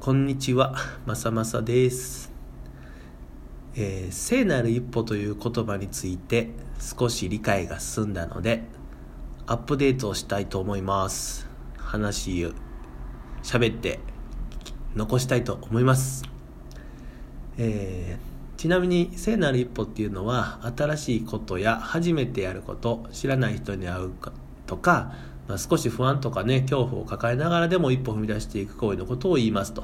こんにちは、まさまさです。えー聖なる一歩という言葉について少し理解が進んだので、アップデートをしたいと思います。話を喋って残したいと思います。えーちなみに聖なる一歩っていうのは新しいことや初めてやること知らない人に会うかとか、まあ、少し不安とかね恐怖を抱えながらでも一歩踏み出していく行為のことを言いますと。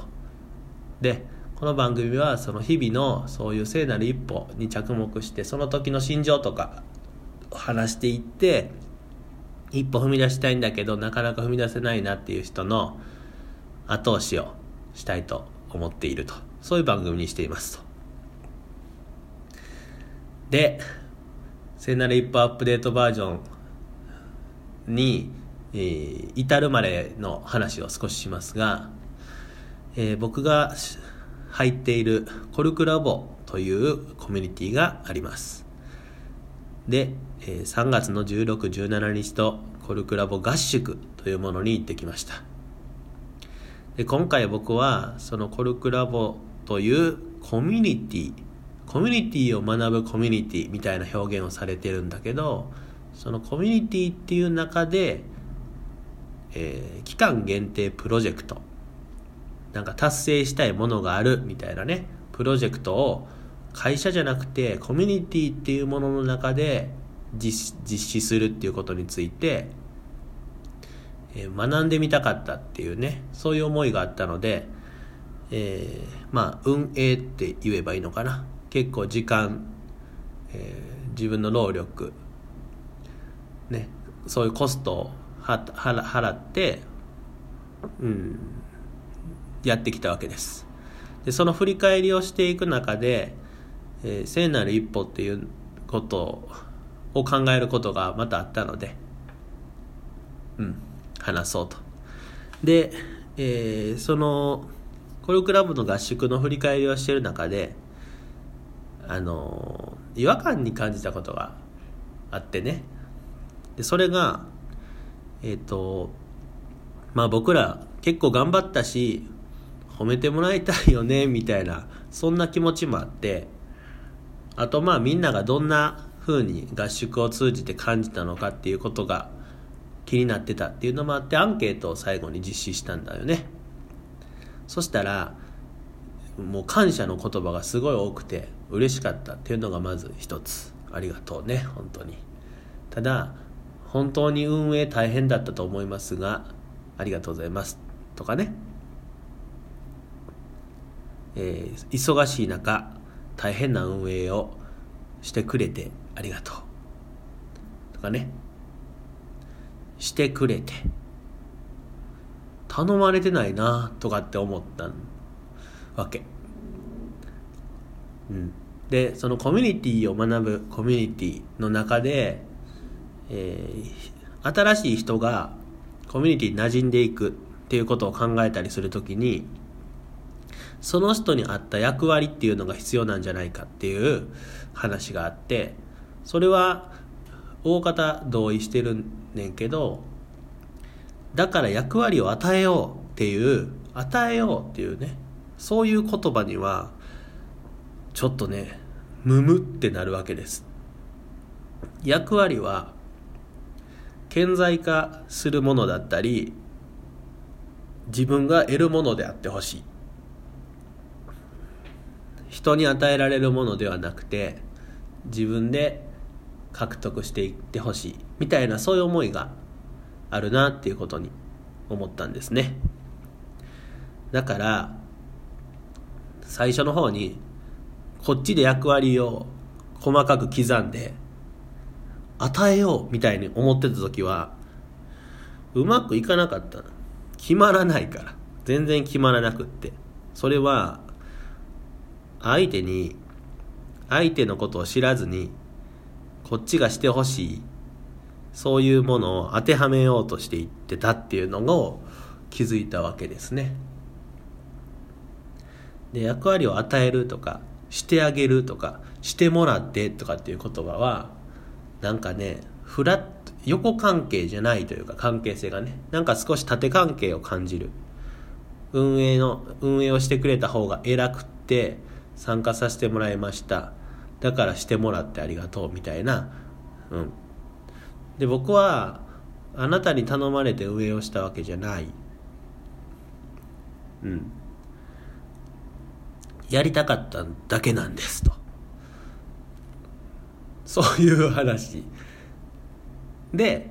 でこの番組はその日々のそういう聖なる一歩に着目してその時の心情とか話していって一歩踏み出したいんだけどなかなか踏み出せないなっていう人の後押しをしたいと思っていると。そういう番組にしていますと。で聖なる一歩アップデートバージョンに、えー至るまでの話を少ししますが、えー僕が入っているコルクラボというコミュニティがあります。で、えー3月の16、17日とコルクラボ合宿というものに行ってきました。で今回僕はそのコルクラボというコミュニティコミュニティを学ぶコミュニティみたいな表現をされてるんだけどそのコミュニティっていう中で、えー期間限定プロジェクト。なんか達成したいものがあるみたいなねプロジェクトを会社じゃなくてコミュニティっていうものの中で実施するっていうことについて、えー学んでみたかったっていうねそういう思いがあったので、えーまあ運営って言えばいいのかな。結構時間、えー自分の労力ねそういうコストを払ってうんやってきたわけです。でその振り返りをしていく中で、えー聖なる一歩っていうことを考えることがまたあったのでうん話そうと。で、えーそのコルクラブの合宿の振り返りをしてる中であの違和感に感じたことがあってね。でそれがえっ、とまあ僕ら結構頑張ったし褒めてもらいたいよね みたいなそんな気持ちもあってあとまあみんながどんな風に合宿を通じて感じたのかっていうことが気になってたっていうのもあってアンケートを最後に実施したんだよね。そしたらもう感謝の言葉がすごい多くて嬉しかったっていうのがまず一つ。ありがとうね本当に。ただ本当に運営大変だったと思いますがありがとうございます。とかね、えー忙しい中大変な運営をしてくれてありがとう。とかね。してくれて頼まれてないなとかって思ったわけ、うん、でそのコミュニティを学ぶコミュニティの中で、えー新しい人がコミュニティに馴染んでいくっていうことを考えたりするときにその人に合った役割っていうのが必要なんじゃないかっていう話があってそれは大方同意してるねんけどだから役割を与えようっていう与えようっていうねそういう言葉にはちょっとねムムってなるわけです。役割は顕在化するものだったり自分が得るものであってほしい。人に与えられるものではなくて自分で獲得していってほしい。みたいなそういう思いがあるなっていうことに思ったんですね。だから最初の方にこっちで役割を細かく刻んで与えようみたいに思ってた時はうまくいかなかった。決まらないから。全然決まらなくって。それは相手に相手のことを知らずにこっちがしてほしい。そういうものを当てはめようとしていってたっていうのを気づいたわけですね。で役割を与えるとかしてあげるとかしてもらってとかっていう言葉はなんかねフラット横関係じゃないというか関係性がね。なんか少し縦関係を感じる。運営の運営をしてくれた方が偉くって参加させてもらいました。だからしてもらってありがとうみたいな。うん。で僕はあなたに頼まれて運営をしたわけじゃない。うん。やりたかっただけなんですと。そういう話。で、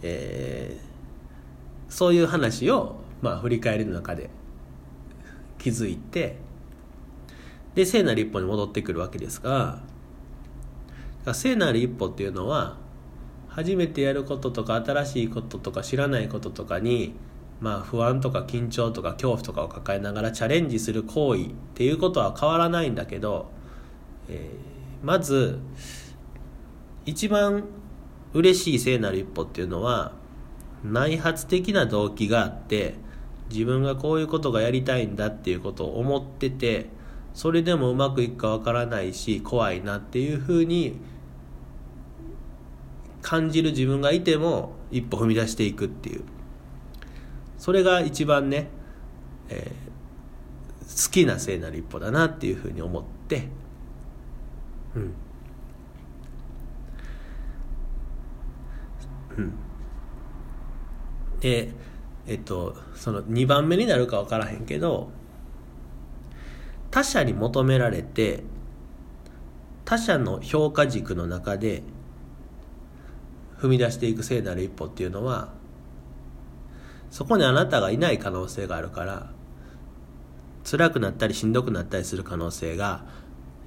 えー、そういう話を、まあ、振り返りの中で気づいてで聖なる一歩に戻ってくるわけですが聖なる一歩っていうのは初めてやることとか新しいこととか知らないこととかにまあ不安とか緊張とか恐怖とかを抱えながらチャレンジする行為っていうことは変わらないんだけど、えー、まず一番嬉しい聖なる一歩っていうのは内発的な動機があって自分がこういうことがやりたいんだっていうことを思っててそれでもうまくいくかわからないし怖いなっていうふうに感じる自分がいても一歩踏み出していくっていう。それが一番ね、えー、好きな聖なる一歩だなっていうふうに思って。うんうんでえっとその2番目になるか分からへんけど他者に求められて他者の評価軸の中で踏み出していく聖なる一歩っていうのはそこにあなたがいない可能性があるから辛くなったりしんどくなったりする可能性が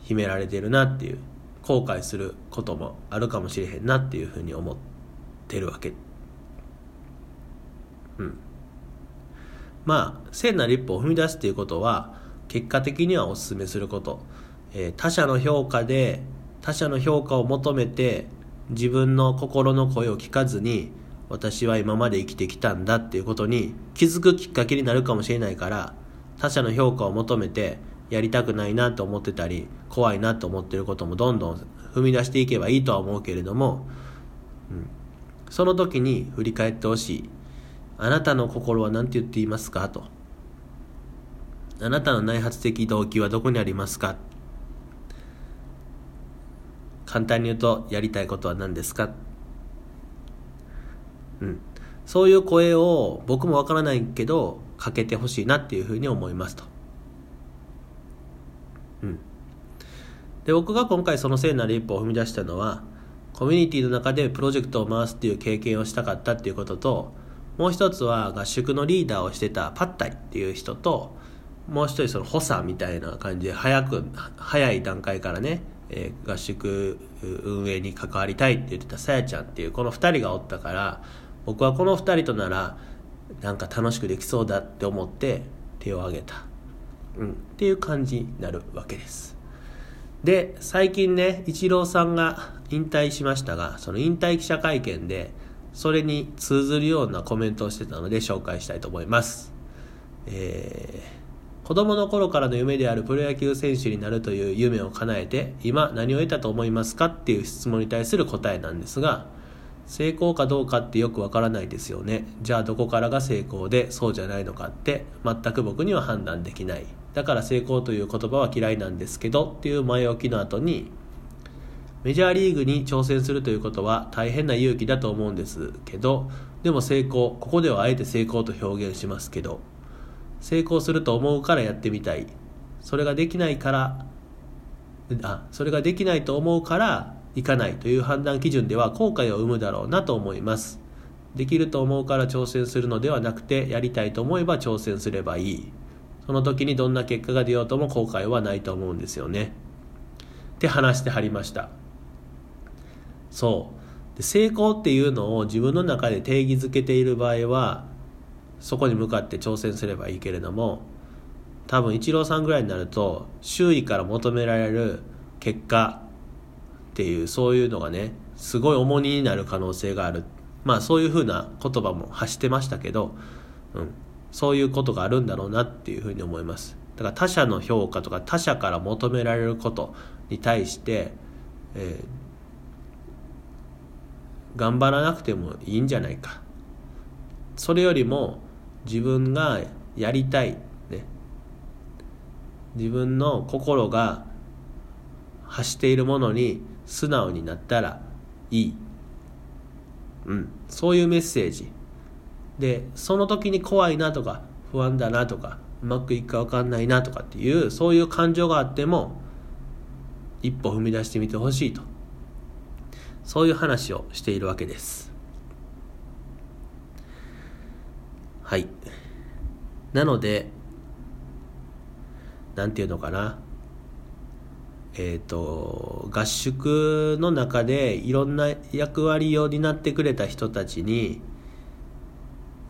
秘められてるなっていう後悔することもあるかもしれへんなっていうふうに思ってるわけ。うん。まあ聖なる一歩を踏み出すっていうことは結果的にはお勧めすること、えー、他者の評価で他者の評価を求めて自分の心の声を聞かずに私は今まで生きてきたんだっていうことに気づくきっかけになるかもしれないから他者の評価を求めてやりたくないなと思ってたり怖いなと思ってることもどんどん踏み出していけばいいとは思うけれども、うん、その時に振り返ってほしい。あなたの心は何て言っていますか？と。あなたの内発的動機はどこにありますか？簡単に言うとやりたいことは何ですか？うん、そういう声を僕もわからないけどかけてほしいなっていうふうに思いますと。うん、で僕が今回その聖なる一歩を踏み出したのはコミュニティの中でプロジェクトを回すっていう経験をしたかったっていうことともう一つは合宿のリーダーをしてたパッタイっていう人ともう一人その補佐みたいな感じで早く早い段階からね、えー、合宿運営に関わりたいって言ってたさやちゃんっていうこの2人がおったから僕はこの2人とならなんか楽しくできそうだって思って手を挙げた、うん、っていう感じになるわけです。で最近ねイチローさんが引退しましたがその引退記者会見でそれに通ずるようなコメントをしてたので紹介したいと思います。えー、子供の頃からの夢であるプロ野球選手になるという夢を叶えて今何を得たと思いますかっていう質問に対する答えなんですが成功かどうかってよくわからないですよね。じゃあどこからが成功でそうじゃないのかって全く僕には判断できない。だから成功という言葉は嫌いなんですけどっていう前置きの後にメジャーリーグに挑戦するということは大変な勇気だと思うんですけどでも成功ここではあえて成功と表現しますけど成功すると思うからやってみたい。それができないからあそれができないと思うからいかないという判断基準では後悔を生むだろうなと思います。できると思うから挑戦するのではなくてやりたいと思えば挑戦すればいい。その時にどんな結果が出ようとも後悔はないと思うんですよね。って話してはりました。そう。で成功っていうのを自分の中で定義づけている場合はそこに向かって挑戦すればいいけれども多分イチローさんぐらいになると周囲から求められる結果っていうそういうのがねすごい重荷になる可能性がある。まあそういうふうな言葉も発してましたけど、うん、そういうことがあるんだろうなっていうふうに思います。だから他者の評価とか他者から求められることに対して、えー、頑張らなくてもいいんじゃないか。それよりも自分がやりたいね。自分の心が発しているものに素直になったらいい、うん、そういうメッセージ。でその時に怖いなとか不安だなとかうまくいくか分かんないなとかっていうそういう感情があっても一歩踏み出してみてほしいと。そういう話をしているわけです。はい。なのでなんていうのかな。えっ、ー、と合宿の中でいろんな役割を担ってくれた人たちに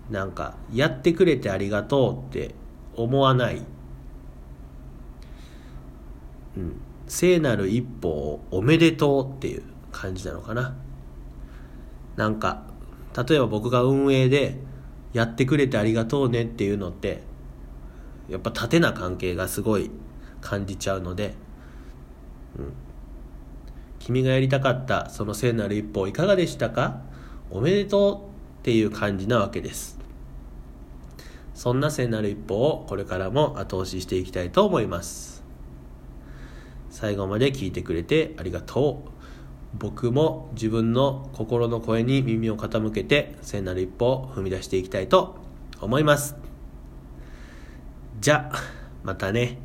なんかやってくれてありがとうって思わない、うん、聖なる一歩をおめでとうっていう感じなのかな。なんか例えば僕が運営でやってくれてありがとうねっていうのってやっぱ縦な関係がすごい感じちゃうので、うん、君がやりたかったその聖なる一歩いかがでしたか？おめでとうっていう感じなわけです。そんな聖なる一歩をこれからも後押ししていきたいと思います。最後まで聞いてくれてありがとう。僕も自分の心の声に耳を傾けて聖なる一歩を踏み出していきたいと思います。じゃあまたね。